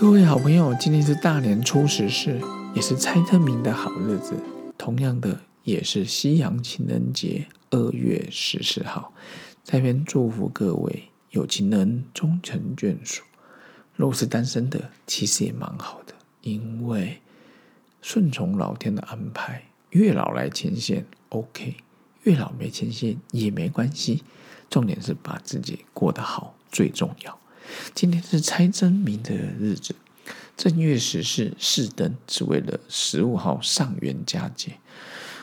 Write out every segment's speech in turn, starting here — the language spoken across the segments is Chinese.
各位好朋友，今天是大年初十是，也是猜灯谜的好日子。同样的，也是西洋情人节，二月十四号。在这边祝福各位有情人终成眷属。如果是单身的，其实也蛮好的，因为顺从老天的安排，月老来牵线，OK；月老没牵线也没关系。重点是把自己过得好最重要。今天是猜真谜的日子，正月十四试灯是为了十五号上元佳节，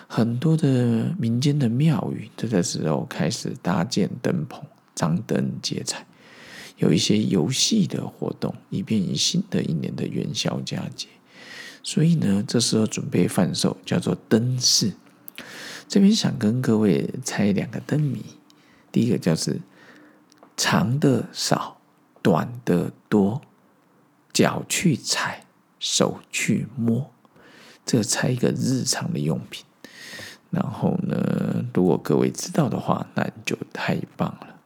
很多的民间的庙宇都在时候开始搭建灯棚、张灯结彩，有一些游戏的活动，以便于新的一年的元宵佳节。所以呢，这时候准备贩售叫做灯饰。这边想跟各位猜两个灯谜，第一个叫是长的少。短的多，脚去踩，手去摸，这猜一个日常的用品。然后呢，如果各位知道的话，那就太棒了。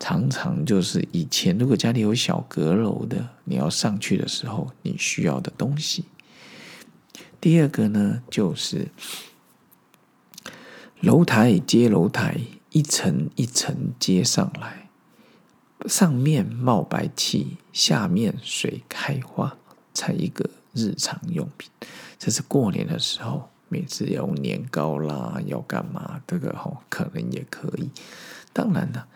常常就是以前如果家里有小阁楼的，你要上去的时候，你需要的东西。第二个呢，就是楼台接楼台，一层一层接上来。上面冒白气，下面水开花，才一个日常用品。这是过年的时候，每次要年糕啦，要干嘛？这个吼可能也可以。当然了，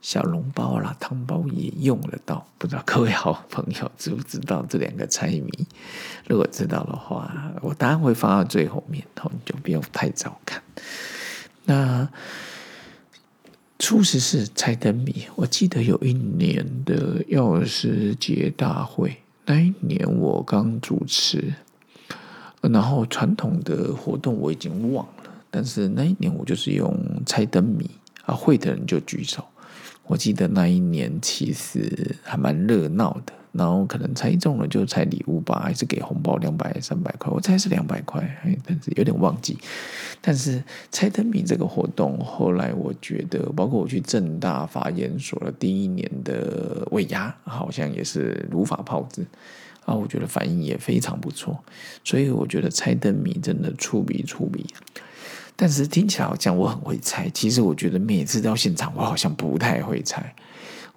小笼包啦、汤包也用得到。不知道各位好朋友知不知道这两个猜谜？如果知道的话，我答案会放到最后面，后你就不用太早看。那。初十是猜灯谜，我记得有一年的药师节大会，那一年我刚主持，然后传统的活动我已经忘了，但是那一年我就是用猜灯谜啊，会的人就举手。我记得那一年其实还蛮热闹的。然后可能猜中了就猜礼物吧，还是给红包两百三百块？我猜是两百块，但是有点忘记。但是猜灯谜这个活动，后来我觉得，包括我去正大法研所的第一年的尾牙，好像也是如法炮制啊，我觉得反应也非常不错。所以我觉得猜灯谜真的出笔出笔。但是听起来好像我很会猜，其实我觉得每次到现场，我好像不太会猜。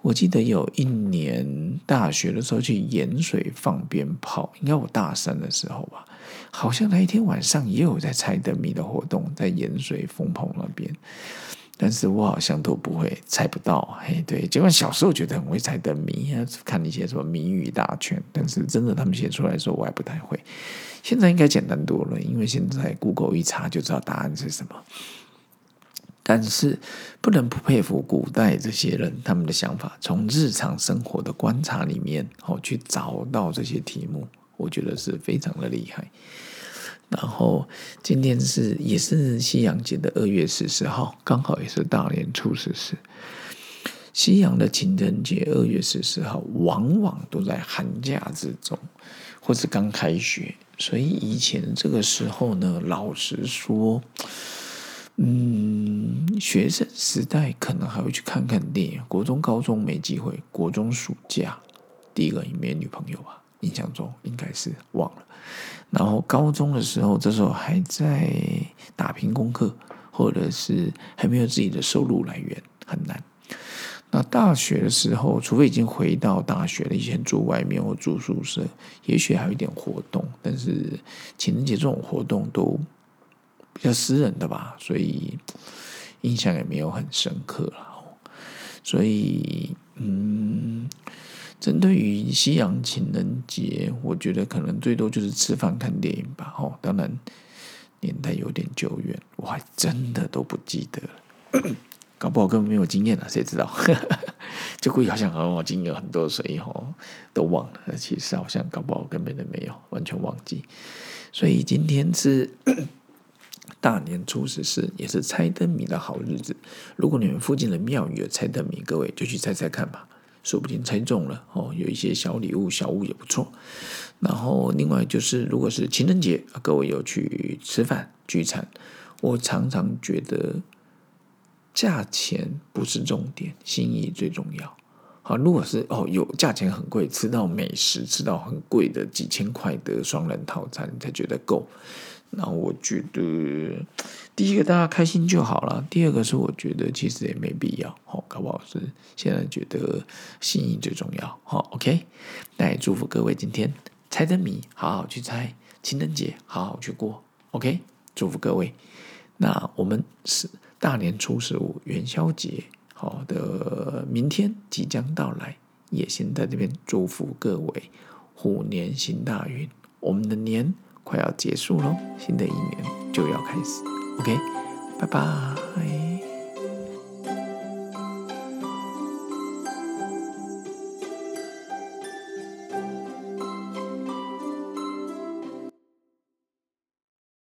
我记得有一年大学的时候去盐水放鞭炮，应该我大三的时候吧，好像那一天晚上也有在猜灯谜的活动，在盐水风棚那边，但是我好像都不会猜不到，嘿，对，尽管小时候觉得很会猜灯谜，看一些什么谜语大全，但是真的他们写出来的时候我还不太会，现在应该简单多了，因为现在 Google 一查就知道答案是什么。但是不能不佩服古代这些人他们的想法，从日常生活的观察里面哦去找到这些题目，我觉得是非常的厉害。然后今天是也是西洋节的二月十四号，刚好也是大年初十四。西洋的情人节二月十四号，往往都在寒假之中，或是刚开学，所以以前这个时候呢，老实说。嗯，学生时代可能还会去看看电影。国中、高中没机会。国中暑假，第一个也没女朋友吧？印象中应该是忘了。然后高中的时候，这时候还在打拼功课，或者是还没有自己的收入来源，很难。那大学的时候，除非已经回到大学了，以前住外面或住宿舍，也许还有一点活动。但是情人节这种活动都。比较私人的吧，所以印象也没有很深刻了。所以，嗯，针对于西洋情人节，我觉得可能最多就是吃饭看电影吧。哦，当然年代有点久远，我还真的都不记得了。搞不好根本没有经验了，谁知道？就故意好像和我经验很多，所以哦都忘了。其实好像搞不好根本都没有，完全忘记。所以今天是。大年初十是也是猜灯谜的好日子。如果你们附近的庙宇有猜灯谜，各位就去猜猜看吧，说不定猜中了哦，有一些小礼物、小物也不错。然后另外就是，如果是情人节，各位有去吃饭聚餐，我常常觉得价钱不是重点，心意最重要。好，如果是哦有价钱很贵，吃到美食，吃到很贵的几千块的双人套餐才觉得够。那我觉得第一个大家开心就好了，第二个是我觉得其实也没必要，好，搞不好是现在觉得心意最重要。好，OK，那也祝福各位今天猜灯谜好好去猜，情人节好好去过。OK，祝福各位。那我们是大年初十五元宵节。好的，明天即将到来，也先在这边祝福各位虎年行大运。我们的年快要结束喽，新的一年就要开始。OK，拜拜。